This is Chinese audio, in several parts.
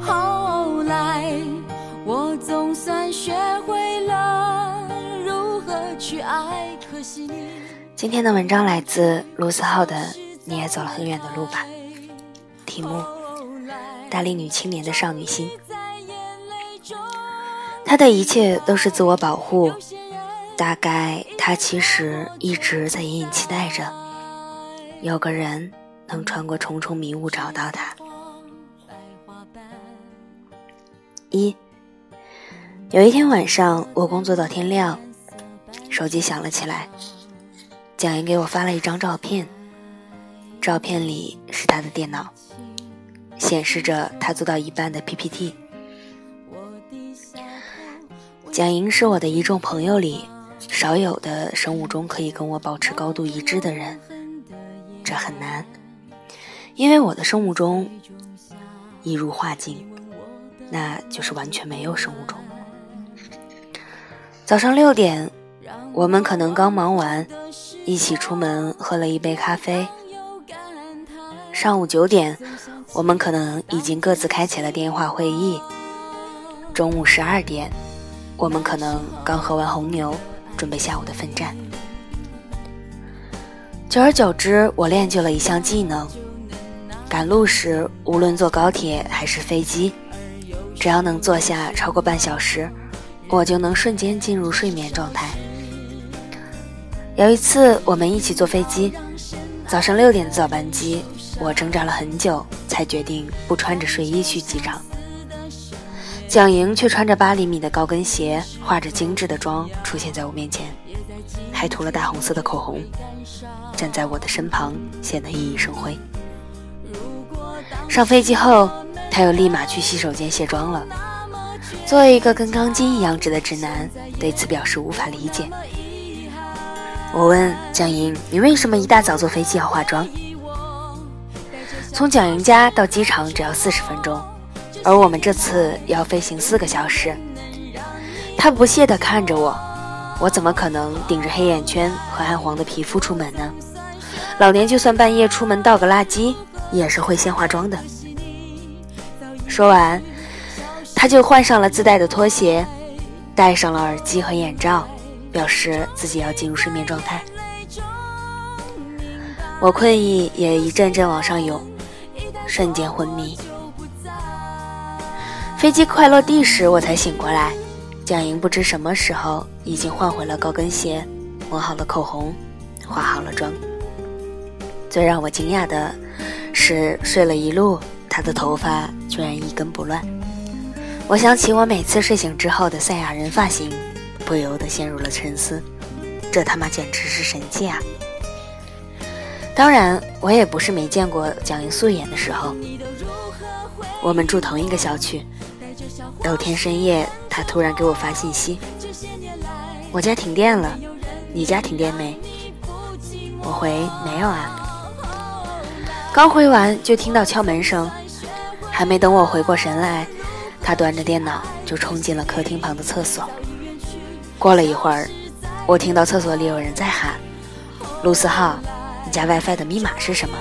后来，我总算学会了如何去爱。可惜你今天的文章来自卢思浩的《你也走了很远的路吧》，题目：大龄女青年的少女心。他的一切都是自我保护，大概他其实一直在隐隐期待着，有个人能穿过重重迷雾找到他。一，有一天晚上，我工作到天亮，手机响了起来。蒋岩给我发了一张照片，照片里是他的电脑，显示着他做到一半的 PPT。蒋莹是我的一众朋友里少有的生物钟可以跟我保持高度一致的人，这很难，因为我的生物钟一如画境。那就是完全没有生物钟。早上六点，我们可能刚忙完，一起出门喝了一杯咖啡。上午九点，我们可能已经各自开启了电话会议。中午十二点，我们可能刚喝完红牛，准备下午的奋战。久而久之，我练就了一项技能：赶路时，无论坐高铁还是飞机。只要能坐下超过半小时，我就能瞬间进入睡眠状态。有一次，我们一起坐飞机，早上六点的早班机，我挣扎了很久，才决定不穿着睡衣去机场。蒋莹却穿着八厘米的高跟鞋，化着精致的妆出现在我面前，还涂了大红色的口红，站在我的身旁，显得熠熠生辉。上飞机后。他又立马去洗手间卸妆了。作为一个跟钢筋一样直的直男，对此表示无法理解。我问蒋莹：“你为什么一大早坐飞机要化妆？”从蒋莹家到机场只要四十分钟，而我们这次要飞行四个小时。他不屑地看着我：“我怎么可能顶着黑眼圈和暗黄的皮肤出门呢？老年就算半夜出门倒个垃圾，也是会先化妆的。”说完，他就换上了自带的拖鞋，戴上了耳机和眼罩，表示自己要进入睡眠状态。我困意也一阵阵往上涌，瞬间昏迷。飞机快落地时，我才醒过来。蒋莹不知什么时候已经换回了高跟鞋，抹好了口红，化好了妆。最让我惊讶的是，睡了一路。她的头发居然一根不乱，我想起我每次睡醒之后的赛亚人发型，不由得陷入了沉思。这他妈简直是神器啊！当然，我也不是没见过蒋莹素颜的时候。我们住同一个小区，有天深夜，他突然给我发信息：“我家停电了，你家停电没？”我回：“没有啊。”刚回完就听到敲门声。还没等我回过神来，他端着电脑就冲进了客厅旁的厕所。过了一会儿，我听到厕所里有人在喊：“陆思浩，你家 WiFi 的密码是什么？”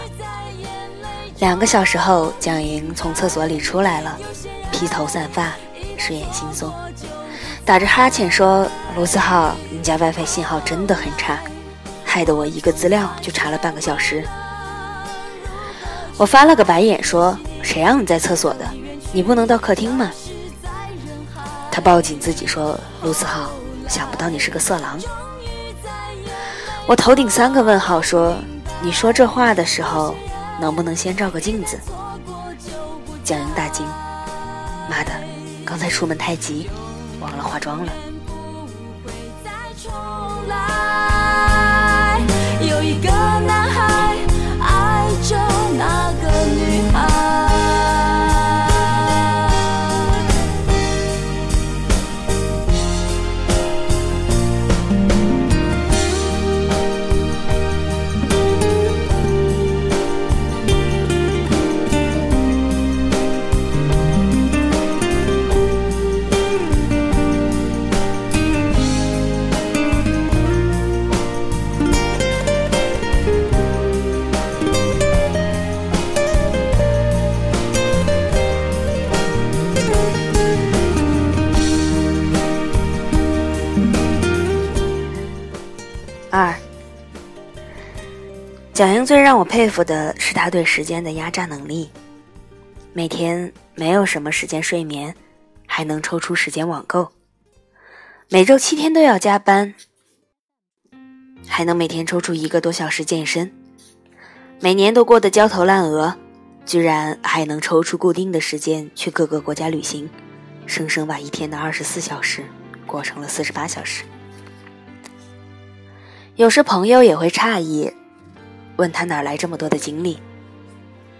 两个小时后，蒋莹从厕所里出来了，披头散发，睡眼惺忪，打着哈欠说：“卢思浩，你家 WiFi 信号真的很差，害得我一个资料就查了半个小时。”我翻了个白眼说。谁让你在厕所的？你不能到客厅吗？他抱紧自己说：“卢思浩，想不到你是个色狼。”我头顶三个问号说：“你说这话的时候，能不能先照个镜子？”蒋莹大惊：“，刚才出门太急，忘了化妆了。”蒋英最让我佩服的是他对时间的压榨能力。每天没有什么时间睡眠，还能抽出时间网购；每周七天都要加班，还能每天抽出一个多小时健身。每年都过得焦头烂额，居然还能抽出固定的时间去各个国家旅行，生生把一天的二十四小时过成了四十八小时。有时朋友也会诧异。问他哪来这么多的精力？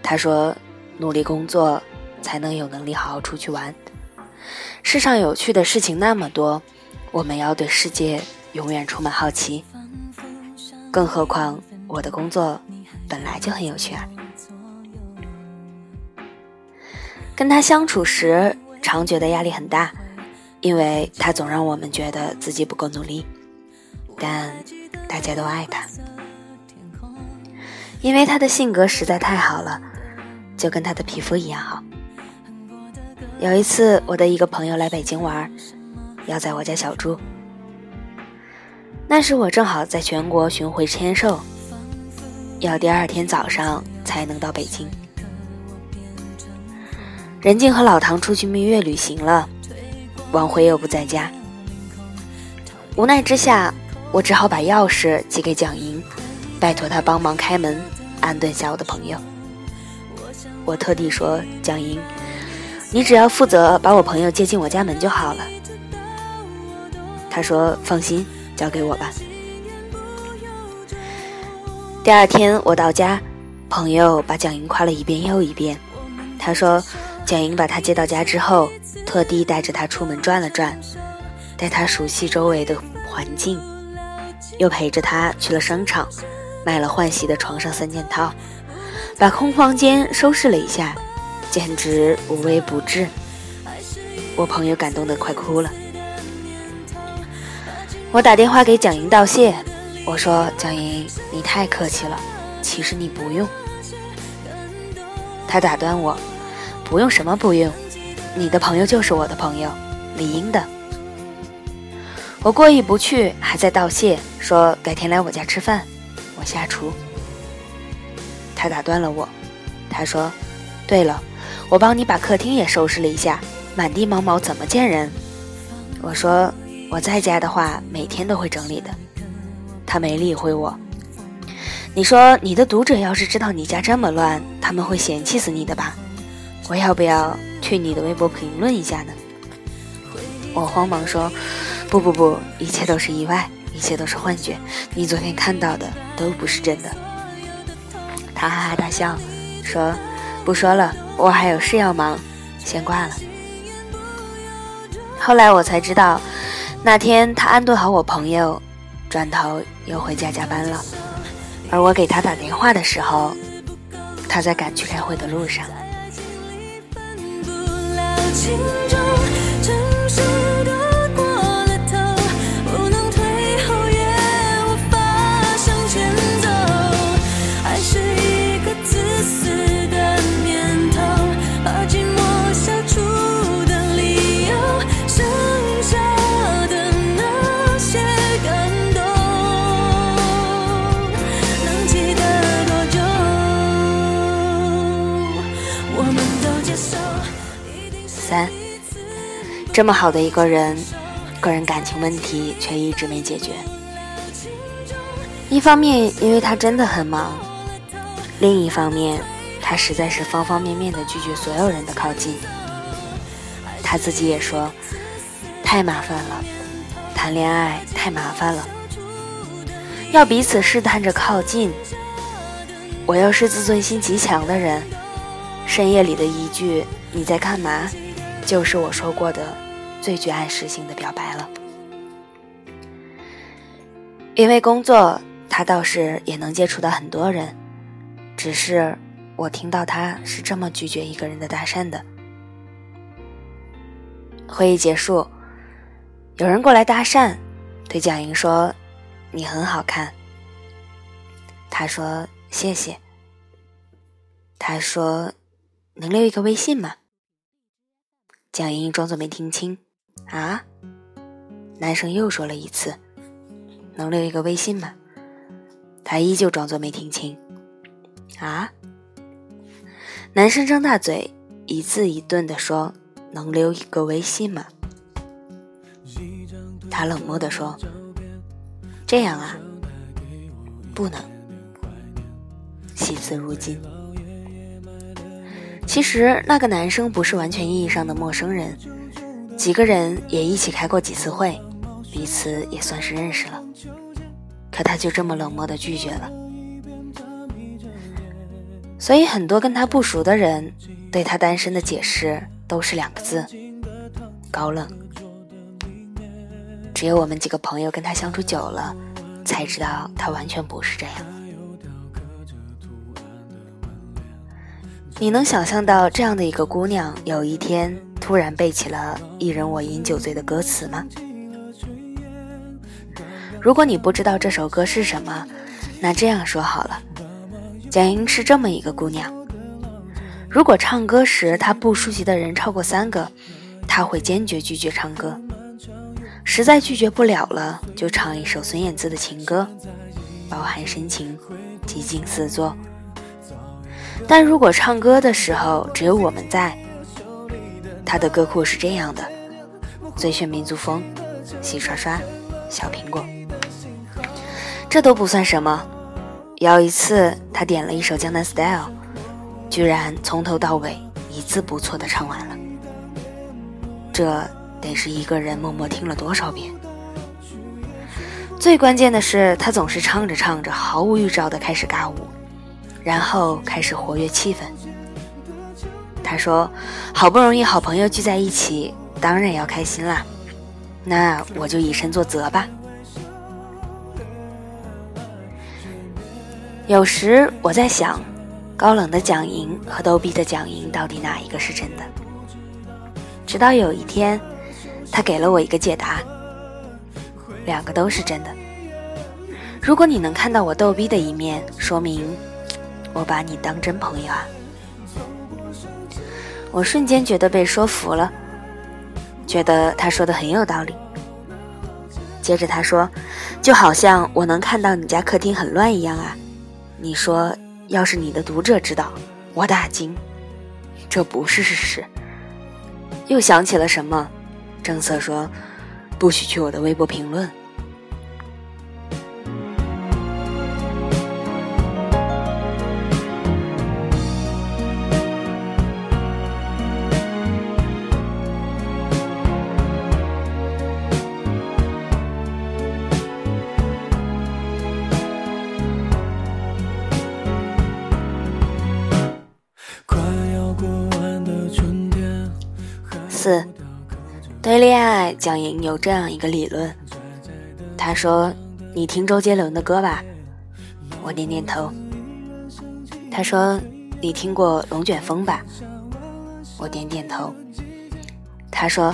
他说：“努力工作，才能有能力好好出去玩。世上有趣的事情那么多，我们要对世界永远充满好奇。更何况我的工作本来就很有趣啊！”跟他相处时，常觉得压力很大，因为他总让我们觉得自己不够努力，但大家都爱他。因为他的性格实在太好了，就跟他的皮肤一样好。有一次，我的一个朋友来北京玩，要在我家小住。那时我正好在全国巡回签售，要第二天早上才能到北京。任静和老唐出去蜜月旅行了，王辉又不在家。无奈之下，我只好把钥匙寄给蒋莹。拜托他帮忙开门，安顿下我的朋友。我特地说：“蒋英，你只要负责把我朋友接进我家门就好了。”他说：“放心，交给我吧。”第二天我到家，朋友把蒋英夸了一遍又一遍。他说：“蒋英把他接到家之后，特地带着他出门转了转，带他熟悉周围的环境，又陪着他去了商场。”买了换洗的床上三件套，把空房间收拾了一下，简直无微不至。我朋友感动得快哭了。我打电话给蒋莹道谢，我说：“蒋莹，你太客气了，其实你不用。”他打断我：“不用什么不用，你的朋友就是我的朋友，理应的。”我过意不去，还在道谢，说改天来我家吃饭。下厨，他打断了我。他说：“对了，我帮你把客厅也收拾了一下，满地毛毛怎么见人？”我说：“我在家的话，每天都会整理的。”他没理会我。你说你的读者要是知道你家这么乱，他们会嫌弃死你的吧？我要不要去你的微博评论一下呢？我慌忙说：“不不不，一切都是意外。”一切都是幻觉，你昨天看到的都不是真的。他哈哈大笑，说：“不说了，我还有事要忙，先挂了。”后来我才知道，那天他安顿好我朋友，转头又回家加班了。而我给他打电话的时候，他在赶去开会的路上。这么好的一个人，个人感情问题却一直没解决。一方面，因为他真的很忙；另一方面，他实在是方方面面的拒绝所有人的靠近。他自己也说，太麻烦了，谈恋爱太麻烦了，要彼此试探着靠近。我又是自尊心极强的人，深夜里的一句“你在干嘛”，就是我说过的。最具暗示性的表白了，因为工作，他倒是也能接触到很多人，只是我听到他是这么拒绝一个人的搭讪的。会议结束，有人过来搭讪，对蒋莹说：“你很好看。”他说：“谢谢。”他说：“能留一个微信吗？”蒋莹莹装作没听清。啊！男生又说了一次：“能留一个微信吗？”他依旧装作没听清。啊？男生张大嘴，一字一顿地说：“能留一个微信吗？”他冷漠地说：“这样啊，不能。”惜字如金。其实那个男生不是完全意义上的陌生人，几个人也一起开过几次会，彼此也算是认识了。可他就这么冷漠的拒绝了，所以很多跟他不熟的人对他单身的解释都是两个字：高冷。只有我们几个朋友跟他相处久了，才知道他完全不是这样。你能想象到这样的一个姑娘，有一天突然背起了一人我饮酒醉的歌词吗？如果你不知道这首歌是什么，那这样说好了，蒋英是这么一个姑娘。如果唱歌时她不熟悉的人超过三个，她会坚决拒绝唱歌。实在拒绝不了了，就唱一首孙燕姿的情歌，饱含深情，激情四座。但如果唱歌的时候只有我们在，他的歌库是这样的：最炫民族风，洗刷刷，小苹果，这都不算什么。有一次他点了一首江南 style，居然从头到尾一字不错的唱完了，这得是一个人默默听了多少遍。最关键的是，他总是唱着唱着，毫无预兆的开始尬舞。然后开始活跃气氛。他说：“好不容易好朋友聚在一起，当然要开心啦。那我就以身作则吧。”有时我在想，高冷的蒋莹和逗逼的蒋莹到底哪一个是真的？直到有一天，他给了我一个解答：两个都是真的。如果你能看到我逗逼的一面，说明。我把你当真朋友啊！我瞬间觉得被说服了，觉得他说的很有道理。接着他说：“就好像我能看到你家客厅很乱一样啊！”你说：“要是你的读者知道，我大惊。”这不是事实。又想起了什么？正色说：“不许去我的微博评论。”蒋莹有这样一个理论。他说：“你听周杰伦的歌吧。”我点点头。他说：“你听过《龙卷风》吧？”我点点头。他说：“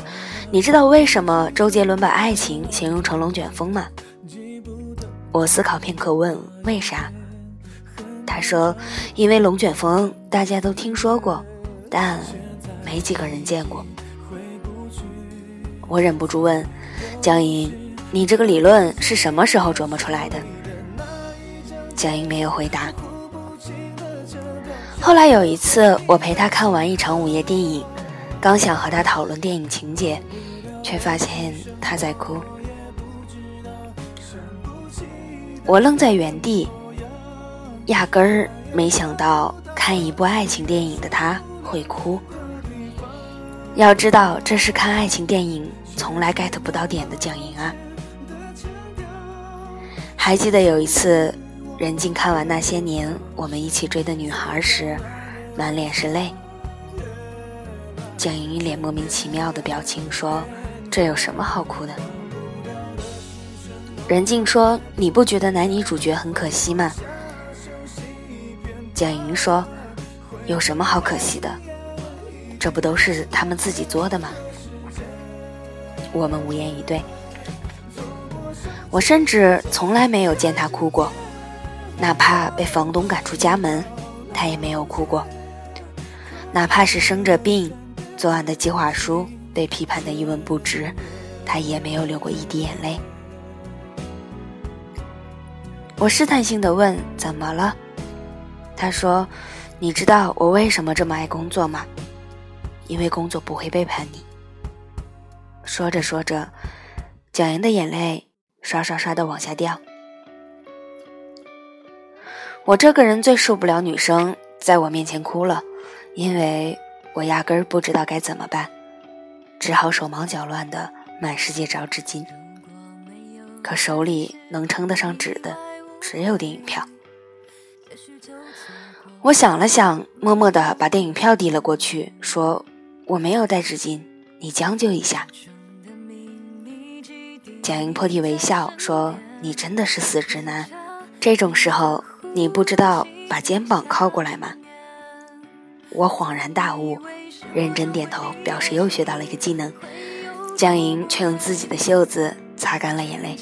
你知道为什么周杰伦把爱情形容成龙卷风吗？”我思考片刻，问：“为啥？”他说：“因为龙卷风大家都听说过，但没几个人见过。”我忍不住问江莹：“你这个理论是什么时候琢磨出来的？”江莹没有回答。后来有一次，我陪他看完一场午夜电影，刚想和他讨论电影情节，却发现他在哭。我愣在原地，压根儿没想到看一部爱情电影的他会哭。要知道，这是看爱情电影从来 get 不到点的蒋莹啊！还记得有一次，任静看完那些年我们一起追的女孩时，满脸是泪。蒋莹一脸莫名其妙的表情说：“这有什么好哭的？”任静说：“你不觉得男女主角很可惜吗？”蒋莹说：“有什么好可惜的？”这不都是他们自己做的吗？我们无言以对。我甚至从来没有见他哭过，哪怕被房东赶出家门，他也没有哭过；哪怕是生着病，昨晚的计划书被批判的一文不值，他也没有流过一滴眼泪。我试探性的问：“怎么了？”他说：“你知道我为什么这么爱工作吗？因为工作不会背叛你。”说着说着，蒋莹的眼泪刷刷刷的往下掉。我这个人最受不了女生在我面前哭了，因为我压根儿不知道该怎么办，只好手忙脚乱的满世界找纸巾。可手里能称得上纸的，只有电影票。我想了想，默默的把电影票递了过去，说：“我没有带纸巾，你将就一下。”蒋英破涕为笑说：“你真的是死直男，这种时候你不知道把肩膀靠过来吗？”我恍然大悟，认真点头，表示又学到了一个技能。蒋莹却用自己的袖子擦干了眼泪。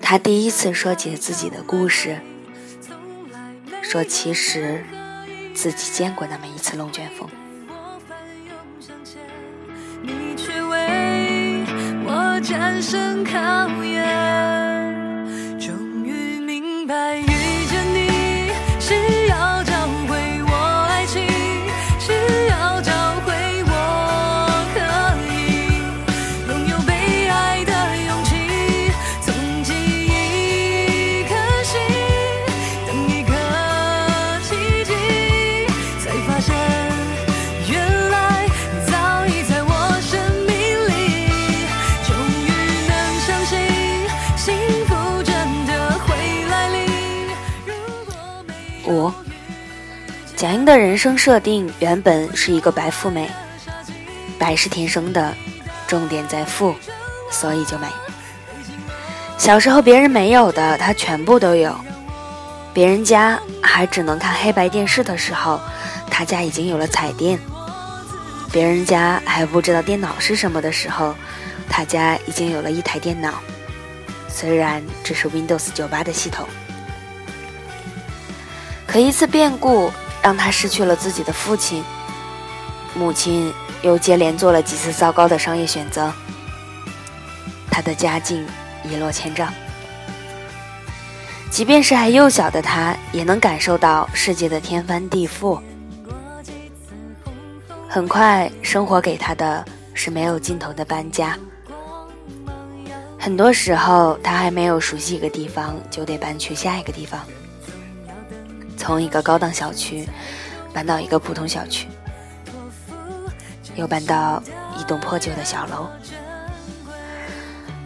他第一次说起自己的故事，说其实自己见过那么一次龙卷风。战胜考验，贾英的人生设定原本是一个白富美，白是天生的，重点在富，所以就美。小时候别人没有的，她全部都有。别人家还只能看黑白电视的时候，她家已经有了彩电。别人家还不知道电脑是什么的时候，他家已经有了一台电脑，虽然只是 Windows 九八的系统。可一次变故让他失去了自己的父亲，母亲又接连做了几次糟糕的商业选择，他的家境一落千丈。即便是还幼小的他，也能感受到世界的天翻地覆。很快，生活给他的是没有尽头的搬家。很多时候，他还没有熟悉一个地方，就得搬去下一个地方，从一个高档小区搬到一个普通小区，又搬到一栋破旧的小楼。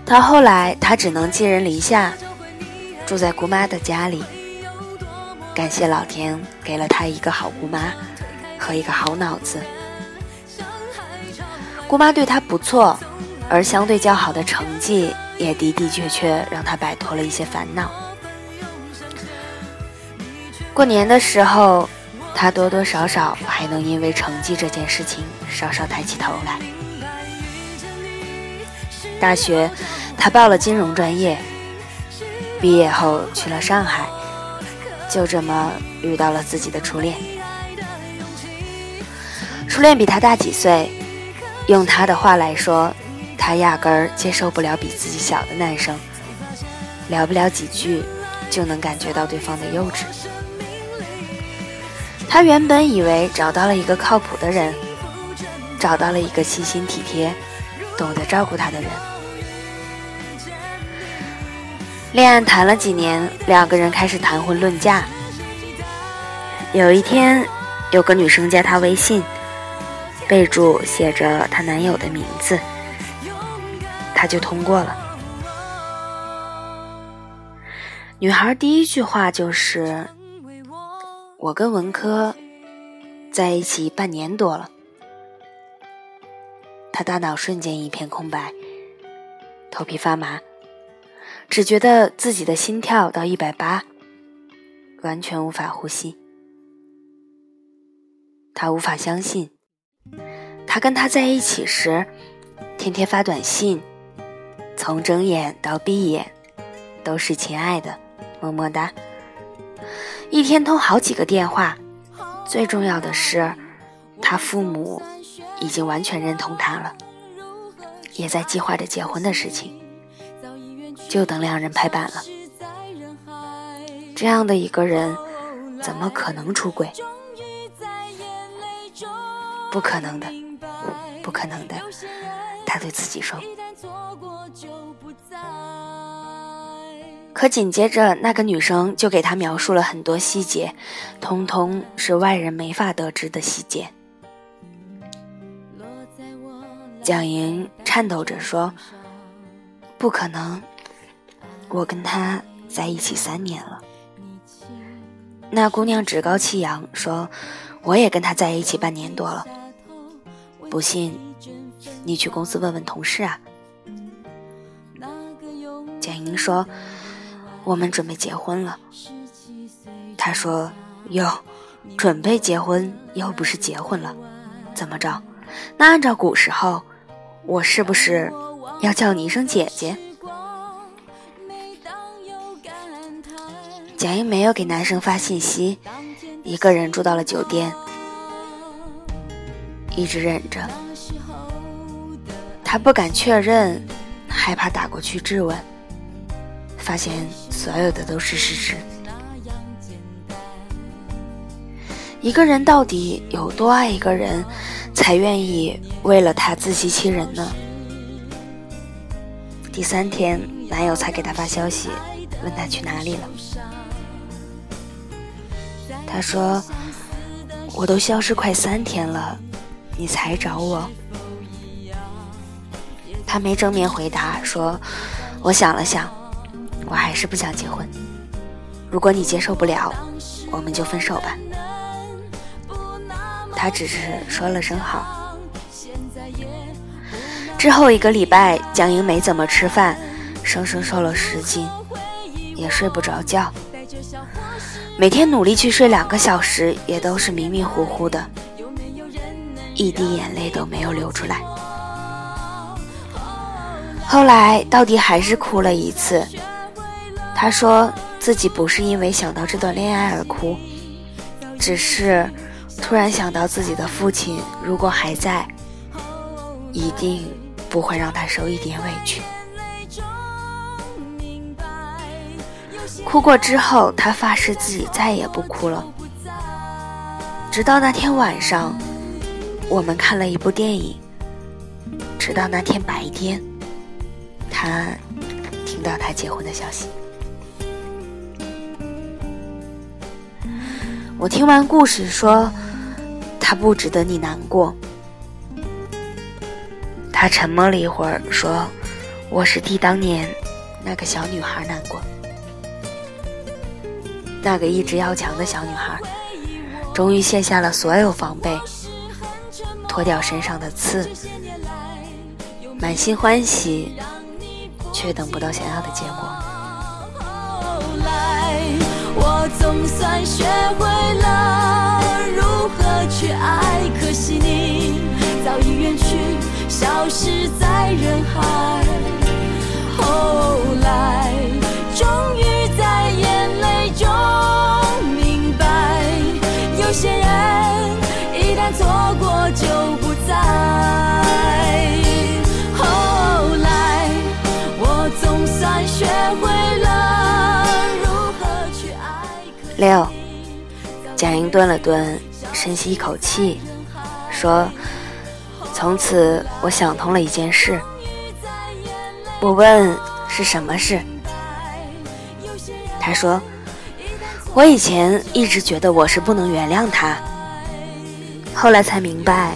到后来，他只能寄人篱下，住在姑妈的家里。感谢老天给了他一个好姑妈和一个好脑子。姑妈对他不错，而相对较好的成绩也的的确确让他摆脱了一些烦恼。过年的时候，他多多少少还能因为成绩这件事情稍稍抬起头来。大学，他报了金融专业，毕业后去了上海，就这么遇到了自己的初恋。初恋比他大几岁。用他的话来说，他压根儿接受不了比自己小的男生，聊不了几句就能感觉到对方的幼稚。他原本以为找到了一个靠谱的人，找到了一个细心体贴、懂得照顾他的人。恋爱谈了几年，两个人开始谈婚论嫁。有一天，有个女生加他微信。备注写着她男友的名字，他就通过了。女孩第一句话就是：“我跟文科在一起半年多了。”他大脑瞬间一片空白，头皮发麻，只觉得自己的心跳到一百八，完全无法呼吸。他无法相信。他跟他在一起时，天天发短信，从睁眼到闭眼，都是亲爱的，么么哒。一天通好几个电话，最重要的是，他父母已经完全认同他了，也在计划着结婚的事情，就等两人拍板了。这样的一个人，怎么可能出轨？不可能的，不可能的。他对自己说。可紧接着，那个女生就给他描述了很多细节，通通是外人没法得知的细节。蒋莹颤抖着说：“不可能，我跟他在一起三年了。”那姑娘趾高气扬说：“我也跟他在一起半年多了。不信，你去公司问问同事啊。”蒋莹说：“我们准备结婚了。”他说：“哟，准备结婚又不是结婚了，怎么着？那按照古时候。”我是不是要叫你一声姐姐？蒋英没有给男生发信息，一个人住到了酒店，一直忍着。他不敢确认，害怕打过去质问，发现所有的都是事实。一个人到底有多爱一个人？才愿意为了他自欺欺人呢。第三天，男友才给她发消息，问她去哪里了。她说：“我都消失快三天了，你才找我。”他没正面回答，说：“我想了想，我还是不想结婚。如果你接受不了，我们就分手吧。”他只是说了声好。之后一个礼拜，蒋英没怎么吃饭，生生瘦了十斤，也睡不着觉。每天努力去睡两个小时，也都是迷迷糊糊的，一滴眼泪都没有流出来。后来到底还是哭了一次。他说自己不是因为想到这段恋爱而哭，只是。突然想到自己的父亲，如果还在，一定不会让他受一点委屈。哭过之后，他发誓自己再也不哭了。直到那天晚上，我们看了一部电影。直到那天白天，他听到他结婚的消息。我听完故事说。他不值得你难过。他沉默了一会儿，说：“我是替当年那个小女孩难过。那个一直要强的小女孩，终于卸下了所有防备，脱掉身上的刺，满心欢喜，却等不到想要的结果。”我总算学会早已远去，消失在人海。后来终于在眼泪中明白，有些人一旦错过就不再。后来我总算学会了如何去爱。六，蒋英顿了顿，深吸一口气，说：“从此我想通了一件事。我问是什么事？他说：我以前一直觉得我是不能原谅他，后来才明白，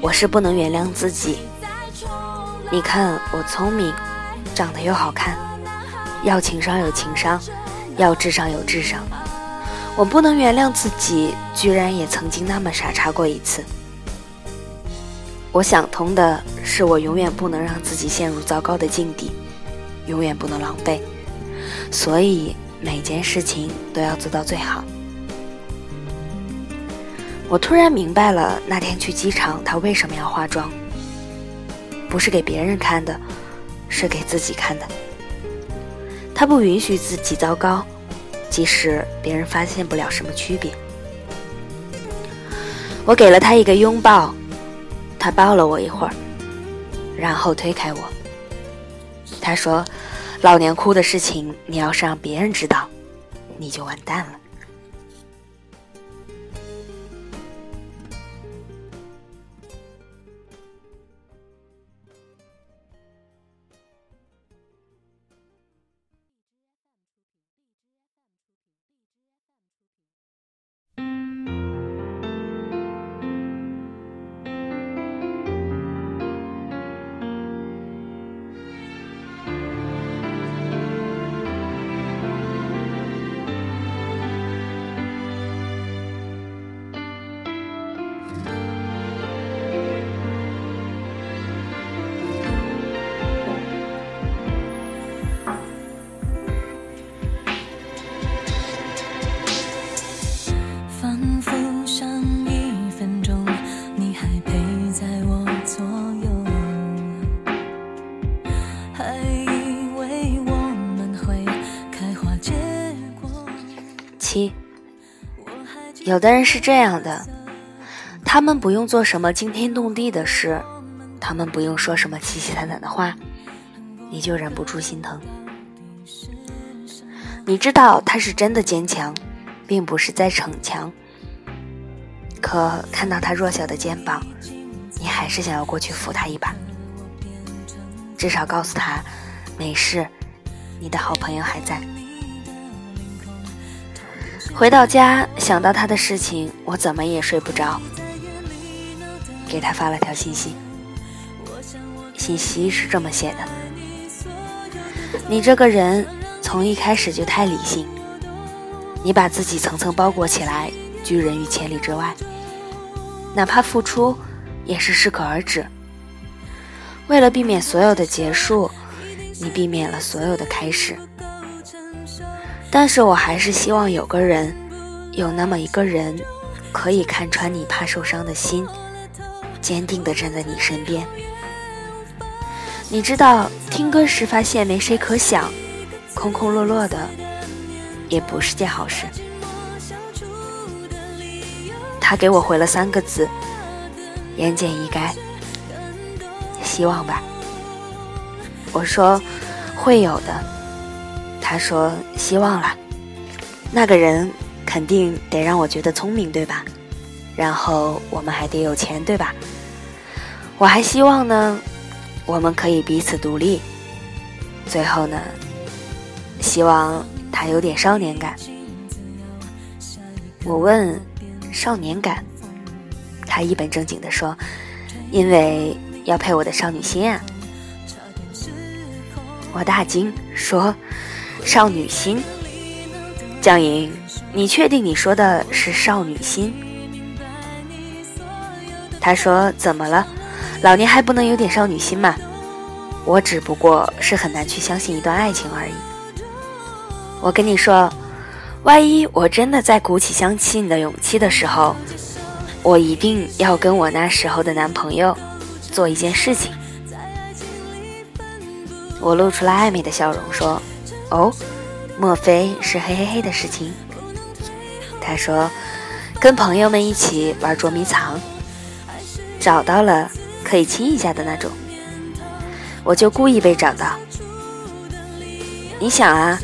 我是不能原谅自己。你看我聪明，长得又好看，要情商有情商，要智商有智商。”我不能原谅自己，居然也曾经那么傻叉过一次。我想通的是，我永远不能让自己陷入糟糕的境地，永远不能狼狈，所以每件事情都要做到最好。我突然明白了，那天去机场，他为什么要化妆？不是给别人看的，是给自己看的。他不允许自己糟糕。即使别人发现不了什么区别，我给了他一个拥抱，他抱了我一会儿，然后推开我。他说：“老娘哭的事情，你要是让别人知道，你就完蛋了。有的人是这样的，他们不用做什么惊天动地的事，他们不用说什么凄凄惨惨的话，你就忍不住心疼。你知道他是真的坚强，并不是在逞强。可看到他弱小的肩膀，你还是想要过去扶他一把，至少告诉他没事，你的好朋友还在。回到家，想到他的事情，我怎么也睡不着。给他发了条信息，信息是这么写的：“你这个人从一开始就太理性，你把自己层层包裹起来，拒人于千里之外。哪怕付出，也是适可而止。为了避免所有的结束，你避免了所有的开始。”但是我还是希望有个人，有那么一个人，可以看穿你怕受伤的心，坚定地站在你身边。你知道，听歌时发现没谁可想，空空落落的，也不是件好事。他给我回了三个字，言简意赅，希望吧。我说，会有的。他说：“希望了，那个人肯定得让我觉得聪明，对吧？然后我们还得有钱，对吧？我还希望呢，我们可以彼此独立。最后呢，希望他有点少年感。”我问：“少年感？”他一本正经地说：“因为要配我的少女心啊！”我大惊，说。少女心，江莹，你确定你说的是少女心？他说：“怎么了？老年还不能有点少女心吗？我只不过是很难去相信一段爱情而已。我跟你说，万一我真的在鼓起相信的勇气的时候，我一定要跟我那时候的男朋友做一件事情。”我露出了暧昧的笑容，说。哦，莫非是嘿嘿嘿的事情？他说，跟朋友们一起玩捉迷藏，找到了可以亲一下的那种。我就故意被找到。你想啊，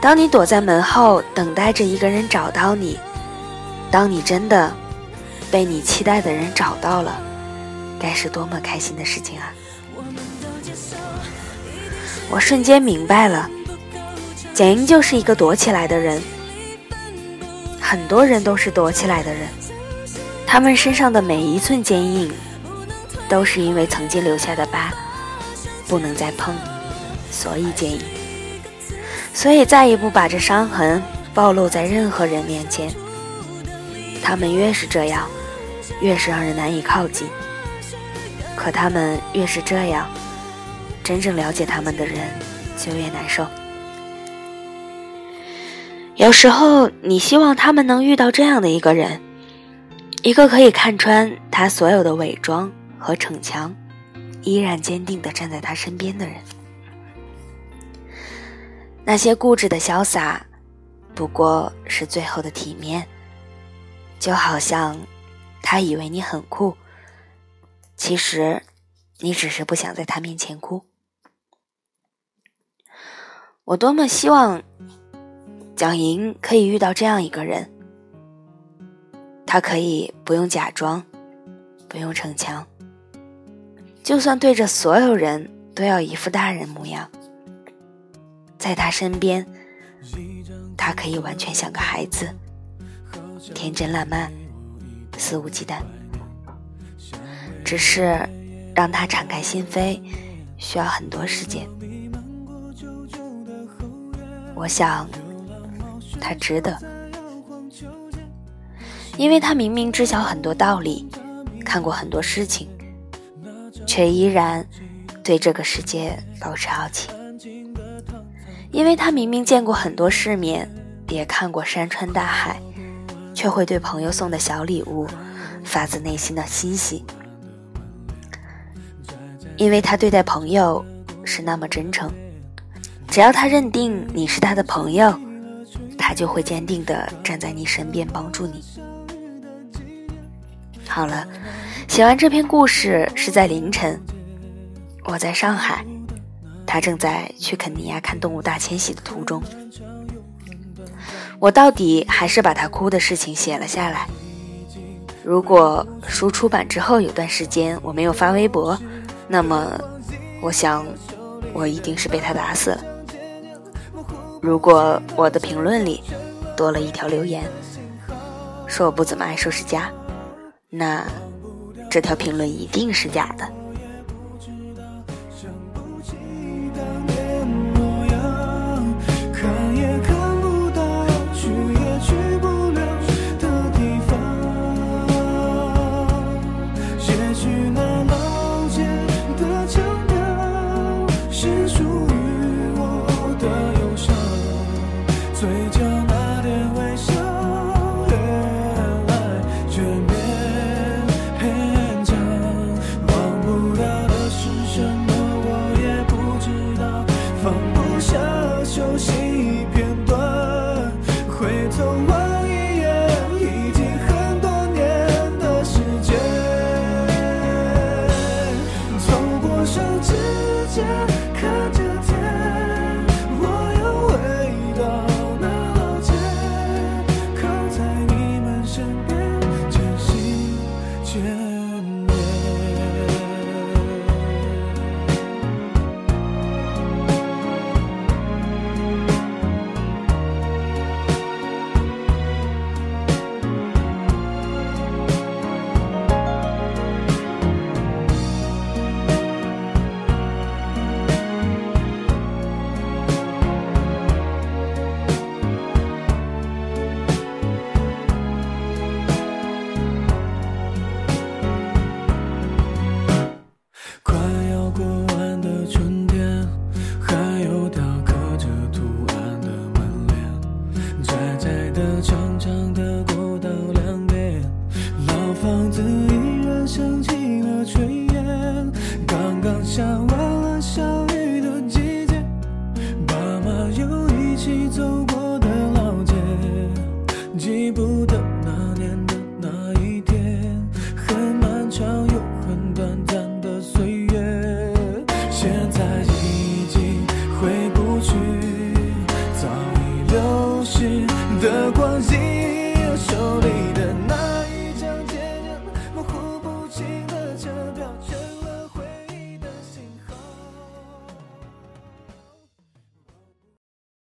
当你躲在门后等待着一个人找到你，当你真的被你期待的人找到了，该是多么开心的事情啊！我瞬间明白了。简英就是一个躲起来的人，很多人都是躲起来的人，他们身上的每一寸坚硬，都是因为曾经留下的疤，不能再碰，所以坚硬，所以再也不把这伤痕暴露在任何人面前。他们越是这样，越是让人难以靠近。可他们越是这样，真正了解他们的人就越难受。有时候，你希望他们能遇到这样的一个人，一个可以看穿他所有的伪装和逞强，依然坚定地站在他身边的人。那些固执的潇洒，不过是最后的体面。就好像，他以为你很酷，其实，你只是不想在他面前哭。我多么希望。蒋莹可以遇到这样一个人，他可以不用假装，不用逞强，就算对着所有人都要一副大人模样，在他身边，他可以完全像个孩子，天真烂漫，肆无忌惮。只是让他敞开心扉，需要很多时间。我想，他值得，因为他明明知晓很多道理，看过很多事情，却依然对这个世界保持好奇。因为他明明见过很多世面，也看过山川大海，却会对朋友送的小礼物发自内心的欣喜。因为他对待朋友是那么真诚，只要他认定你是他的朋友，他就会坚定的站在你身边帮助你。好了，写完这篇故事是在凌晨，我在上海，他正在去肯尼亚看动物大迁徙的途中。我到底还是把他哭的事情写了下来。如果书出版之后有段时间我没有发微博。那么，我想，我一定是被他打死了。如果我的评论里多了一条留言，说我不怎么爱收拾家，那这条评论一定是假的。